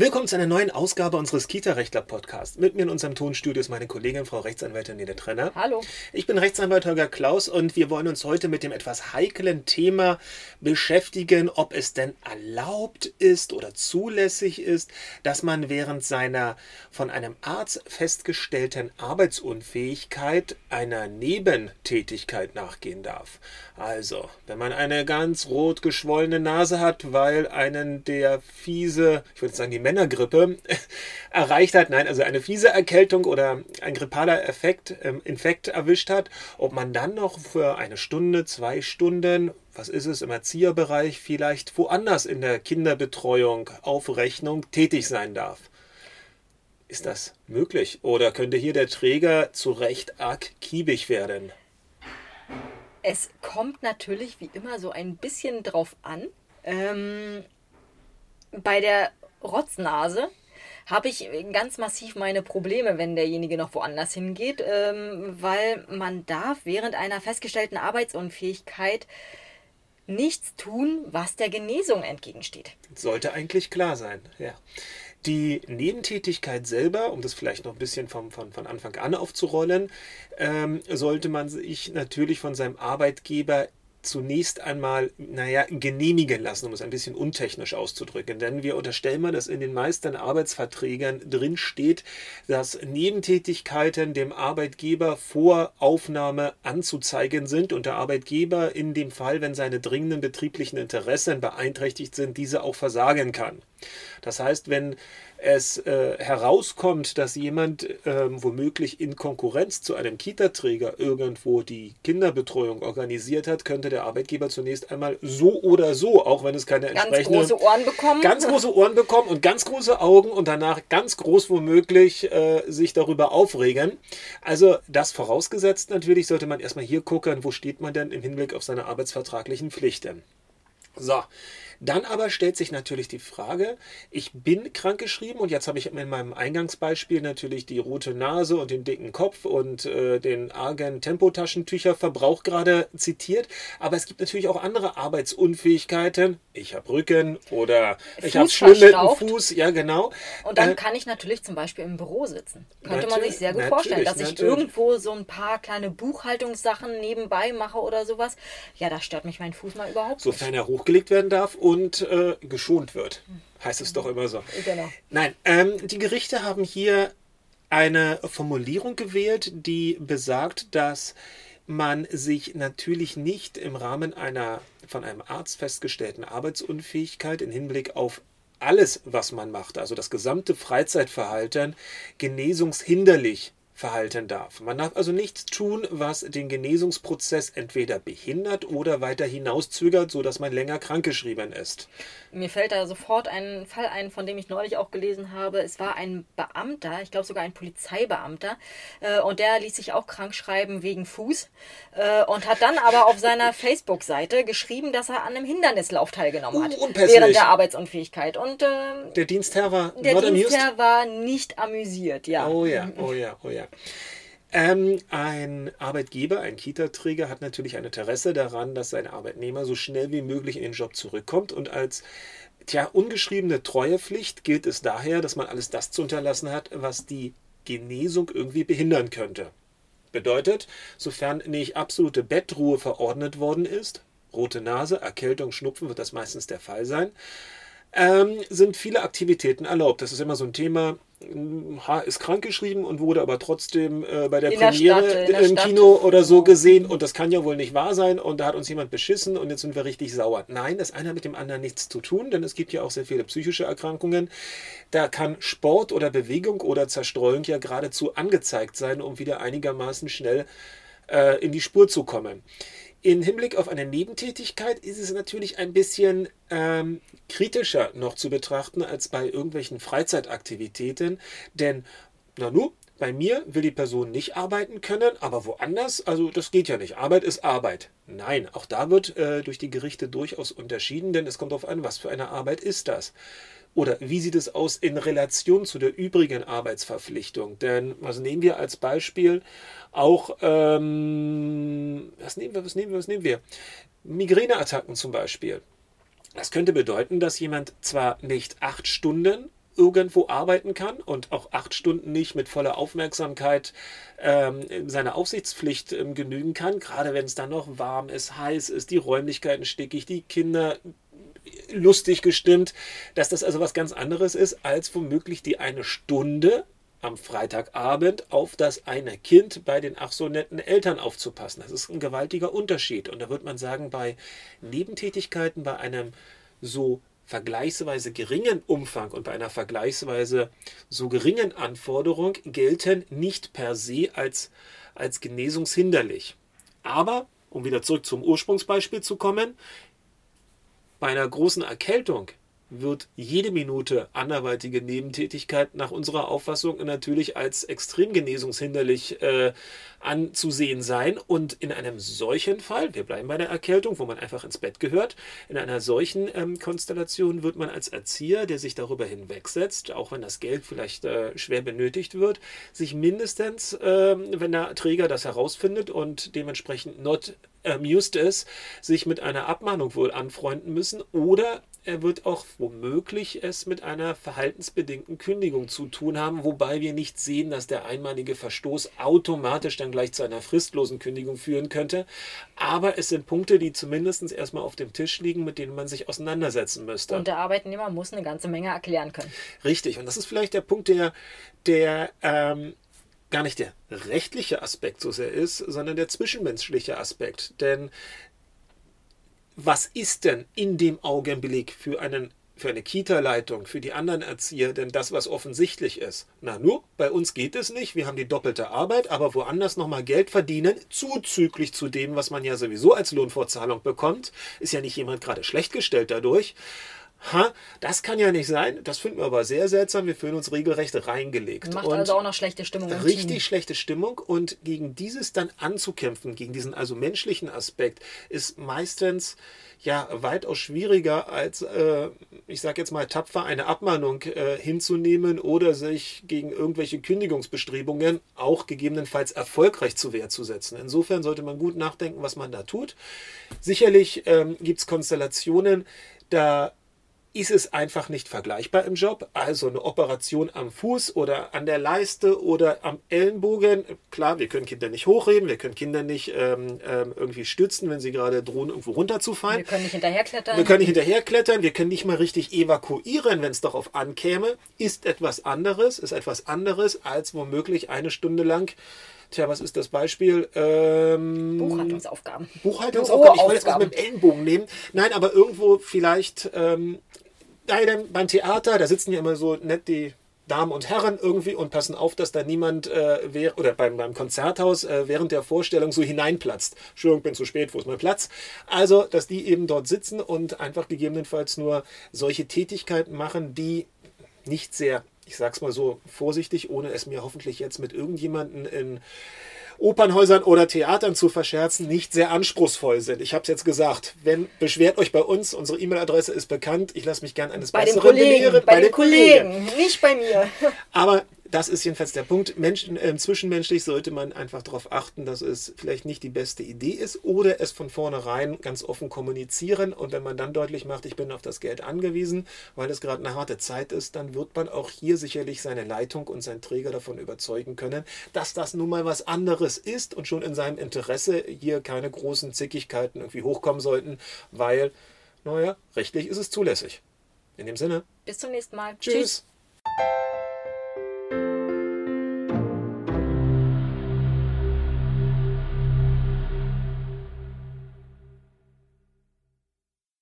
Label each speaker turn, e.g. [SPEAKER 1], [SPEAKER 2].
[SPEAKER 1] Willkommen zu einer neuen Ausgabe unseres Kita-Rechtler-Podcasts. Mit mir in unserem Tonstudio ist meine Kollegin Frau Rechtsanwältin Nede Trenner.
[SPEAKER 2] Hallo.
[SPEAKER 1] Ich bin Rechtsanwalt Holger Klaus und wir wollen uns heute mit dem etwas heiklen Thema beschäftigen, ob es denn erlaubt ist oder zulässig ist, dass man während seiner von einem Arzt festgestellten Arbeitsunfähigkeit einer Nebentätigkeit nachgehen darf. Also, wenn man eine ganz rot geschwollene Nase hat, weil einen der fiese, ich würde sagen die Männergrippe erreicht hat, nein, also eine fiese Erkältung oder ein grippaler Effekt, ähm, Infekt erwischt hat, ob man dann noch für eine Stunde, zwei Stunden, was ist es im Erzieherbereich, vielleicht woanders in der Kinderbetreuung, Aufrechnung tätig sein darf. Ist das möglich? Oder könnte hier der Träger zu Recht arg kiebig werden?
[SPEAKER 2] Es kommt natürlich wie immer so ein bisschen drauf an. Ähm, bei der Rotznase habe ich ganz massiv meine Probleme, wenn derjenige noch woanders hingeht, ähm, weil man darf während einer festgestellten Arbeitsunfähigkeit nichts tun, was der Genesung entgegensteht.
[SPEAKER 1] Sollte eigentlich klar sein, ja. Die Nebentätigkeit selber, um das vielleicht noch ein bisschen vom, von, von Anfang an aufzurollen, ähm, sollte man sich natürlich von seinem Arbeitgeber zunächst einmal, naja, genehmigen lassen, um es ein bisschen untechnisch auszudrücken. Denn wir unterstellen mal, dass in den meisten Arbeitsverträgen drin steht, dass Nebentätigkeiten dem Arbeitgeber vor Aufnahme anzuzeigen sind und der Arbeitgeber in dem Fall, wenn seine dringenden betrieblichen Interessen beeinträchtigt sind, diese auch versagen kann. Das heißt, wenn es äh, herauskommt, dass jemand äh, womöglich in Konkurrenz zu einem Kita-Träger irgendwo die Kinderbetreuung organisiert hat, könnte der Arbeitgeber zunächst einmal so oder so, auch wenn es keine
[SPEAKER 2] ganz
[SPEAKER 1] entsprechenden...
[SPEAKER 2] große Ohren bekommen.
[SPEAKER 1] Ganz große Ohren bekommen und ganz große Augen und danach ganz groß womöglich äh, sich darüber aufregen. Also das vorausgesetzt natürlich sollte man erstmal hier gucken, wo steht man denn im Hinblick auf seine arbeitsvertraglichen Pflichten. So, dann aber stellt sich natürlich die Frage, ich bin krankgeschrieben und jetzt habe ich in meinem Eingangsbeispiel natürlich die rote Nase und den dicken Kopf und äh, den argen Tempotaschentücherverbrauch gerade zitiert, aber es gibt natürlich auch andere Arbeitsunfähigkeiten. Ich habe Rücken oder ich habe schlimm Fuß, ja genau.
[SPEAKER 2] Und dann äh, kann ich natürlich zum Beispiel im Büro sitzen. Könnte man sich sehr gut vorstellen, dass ich irgendwo so ein paar kleine Buchhaltungssachen nebenbei mache oder sowas. Ja, da stört mich mein Fuß mal überhaupt.
[SPEAKER 1] Sofern er hochgelegt werden darf und äh, geschont wird. Heißt es doch immer so.
[SPEAKER 2] Genau.
[SPEAKER 1] Nein, ähm, die Gerichte haben hier eine Formulierung gewählt, die besagt, dass man sich natürlich nicht im Rahmen einer von einem Arzt festgestellten Arbeitsunfähigkeit im Hinblick auf alles, was man macht, also das gesamte Freizeitverhalten, genesungshinderlich verhalten darf. Man darf also nichts tun, was den Genesungsprozess entweder behindert oder weiter hinauszögert, sodass man länger krankgeschrieben ist.
[SPEAKER 2] Mir fällt da sofort ein Fall ein, von dem ich neulich auch gelesen habe. Es war ein Beamter, ich glaube sogar ein Polizeibeamter, äh, und der ließ sich auch krank schreiben wegen Fuß äh, und hat dann aber auf seiner Facebook-Seite geschrieben, dass er an einem Hindernislauf teilgenommen hat
[SPEAKER 1] uh,
[SPEAKER 2] während der Arbeitsunfähigkeit. Und äh,
[SPEAKER 1] der Dienstherr war
[SPEAKER 2] der Dienstherr war nicht amüsiert, ja.
[SPEAKER 1] Oh ja, oh ja, oh ja. Ähm, ein Arbeitgeber, ein Kita-Träger hat natürlich ein Interesse daran, dass sein Arbeitnehmer so schnell wie möglich in den Job zurückkommt und als tja, ungeschriebene Treuepflicht gilt es daher, dass man alles das zu unterlassen hat, was die Genesung irgendwie behindern könnte. Bedeutet, sofern nicht absolute Bettruhe verordnet worden ist, rote Nase, Erkältung, Schnupfen wird das meistens der Fall sein, ähm, sind viele Aktivitäten erlaubt. Das ist immer so ein Thema, ist krankgeschrieben und wurde aber trotzdem äh, bei der
[SPEAKER 2] in
[SPEAKER 1] Premiere
[SPEAKER 2] der Stadt,
[SPEAKER 1] im
[SPEAKER 2] Stadt.
[SPEAKER 1] Kino oder so gesehen und das kann ja wohl nicht wahr sein und da hat uns jemand beschissen und jetzt sind wir richtig sauer. Nein, das eine hat mit dem anderen nichts zu tun, denn es gibt ja auch sehr viele psychische Erkrankungen. Da kann Sport oder Bewegung oder Zerstreuung ja geradezu angezeigt sein, um wieder einigermaßen schnell äh, in die Spur zu kommen. In Hinblick auf eine Nebentätigkeit ist es natürlich ein bisschen ähm, kritischer noch zu betrachten als bei irgendwelchen Freizeitaktivitäten, denn na nu, bei mir will die Person nicht arbeiten können, aber woanders, also das geht ja nicht. Arbeit ist Arbeit. Nein, auch da wird äh, durch die Gerichte durchaus unterschieden, denn es kommt darauf an, was für eine Arbeit ist das. Oder wie sieht es aus in Relation zu der übrigen Arbeitsverpflichtung? Denn was nehmen wir als Beispiel? Auch, ähm, was nehmen wir, was nehmen wir, was nehmen wir? Migräneattacken zum Beispiel. Das könnte bedeuten, dass jemand zwar nicht acht Stunden irgendwo arbeiten kann und auch acht Stunden nicht mit voller Aufmerksamkeit ähm, seiner Aufsichtspflicht ähm, genügen kann, gerade wenn es dann noch warm ist, heiß ist, die Räumlichkeiten stickig, die Kinder lustig gestimmt, dass das also was ganz anderes ist, als womöglich die eine Stunde am Freitagabend auf das eine Kind bei den ach so netten Eltern aufzupassen. Das ist ein gewaltiger Unterschied. Und da wird man sagen, bei Nebentätigkeiten, bei einem so vergleichsweise geringen Umfang und bei einer vergleichsweise so geringen Anforderung gelten nicht per se als, als genesungshinderlich. Aber, um wieder zurück zum Ursprungsbeispiel zu kommen, bei einer großen Erkältung wird jede Minute anderweitige Nebentätigkeit nach unserer Auffassung natürlich als extrem genesungshinderlich äh, anzusehen sein. Und in einem solchen Fall, wir bleiben bei der Erkältung, wo man einfach ins Bett gehört, in einer solchen ähm, Konstellation wird man als Erzieher, der sich darüber hinwegsetzt, auch wenn das Geld vielleicht äh, schwer benötigt wird, sich mindestens, äh, wenn der Träger das herausfindet und dementsprechend not amused ist, sich mit einer Abmahnung wohl anfreunden müssen oder er wird auch womöglich es mit einer verhaltensbedingten Kündigung zu tun haben, wobei wir nicht sehen, dass der einmalige Verstoß automatisch dann gleich zu einer fristlosen Kündigung führen könnte. Aber es sind Punkte, die zumindest erstmal auf dem Tisch liegen, mit denen man sich auseinandersetzen müsste.
[SPEAKER 2] Und der Arbeitnehmer muss eine ganze Menge erklären können.
[SPEAKER 1] Richtig, und das ist vielleicht der Punkt, der, der ähm, gar nicht der rechtliche Aspekt so sehr ist, sondern der zwischenmenschliche Aspekt. Denn was ist denn in dem Augenblick für einen für eine Kita-Leitung, für die anderen Erzieher denn das, was offensichtlich ist? Na nur, bei uns geht es nicht, wir haben die doppelte Arbeit, aber woanders nochmal Geld verdienen, zuzüglich zu dem, was man ja sowieso als Lohnfortzahlung bekommt, ist ja nicht jemand gerade schlecht gestellt dadurch. Ha, das kann ja nicht sein. Das finden wir aber sehr seltsam. Wir fühlen uns regelrecht reingelegt.
[SPEAKER 2] Macht und also auch noch schlechte Stimmung.
[SPEAKER 1] richtig Team. schlechte Stimmung. Und gegen dieses dann anzukämpfen, gegen diesen also menschlichen Aspekt, ist meistens ja weitaus schwieriger als, äh, ich sage jetzt mal tapfer, eine Abmahnung äh, hinzunehmen oder sich gegen irgendwelche Kündigungsbestrebungen auch gegebenenfalls erfolgreich zu Wehr zu setzen. Insofern sollte man gut nachdenken, was man da tut. Sicherlich ähm, gibt es Konstellationen, da ist es einfach nicht vergleichbar im Job. Also eine Operation am Fuß oder an der Leiste oder am Ellenbogen. Klar, wir können Kinder nicht hochheben, wir können Kinder nicht ähm, ähm, irgendwie stützen, wenn sie gerade drohen, irgendwo runterzufallen.
[SPEAKER 2] Wir können nicht hinterherklettern.
[SPEAKER 1] Wir können nicht hinterherklettern, wir können nicht mal richtig evakuieren, wenn es darauf ankäme. Ist etwas anderes, ist etwas anderes als womöglich eine Stunde lang Tja, was ist das Beispiel?
[SPEAKER 2] Ähm, Buchhaltungsaufgaben.
[SPEAKER 1] Buchhaltungsaufgaben. Ich wollte jetzt was mit dem Ellenbogen nehmen. Nein, aber irgendwo vielleicht ähm, beim Theater, da sitzen ja immer so nett die Damen und Herren irgendwie und passen auf, dass da niemand äh, oder beim, beim Konzerthaus äh, während der Vorstellung so hineinplatzt. Entschuldigung, bin zu spät, wo ist mein Platz? Also, dass die eben dort sitzen und einfach gegebenenfalls nur solche Tätigkeiten machen, die nicht sehr, ich sag's mal so vorsichtig, ohne es mir hoffentlich jetzt mit irgendjemanden in Opernhäusern oder Theatern zu verscherzen, nicht sehr anspruchsvoll sind. Ich habe es jetzt gesagt. Wenn beschwert euch bei uns, unsere E-Mail-Adresse ist bekannt. Ich lasse mich gern eines
[SPEAKER 2] bei Besseren belehren. Bei, bei den Kollegen, Kollegen, nicht bei mir.
[SPEAKER 1] Aber das ist jedenfalls der Punkt. Menschen, äh, zwischenmenschlich sollte man einfach darauf achten, dass es vielleicht nicht die beste Idee ist oder es von vornherein ganz offen kommunizieren. Und wenn man dann deutlich macht, ich bin auf das Geld angewiesen, weil es gerade eine harte Zeit ist, dann wird man auch hier sicherlich seine Leitung und seinen Träger davon überzeugen können, dass das nun mal was anderes ist und schon in seinem Interesse hier keine großen Zickigkeiten irgendwie hochkommen sollten, weil, naja, rechtlich ist es zulässig. In dem Sinne.
[SPEAKER 2] Bis zum nächsten Mal.
[SPEAKER 1] Tschüss. Tschüss.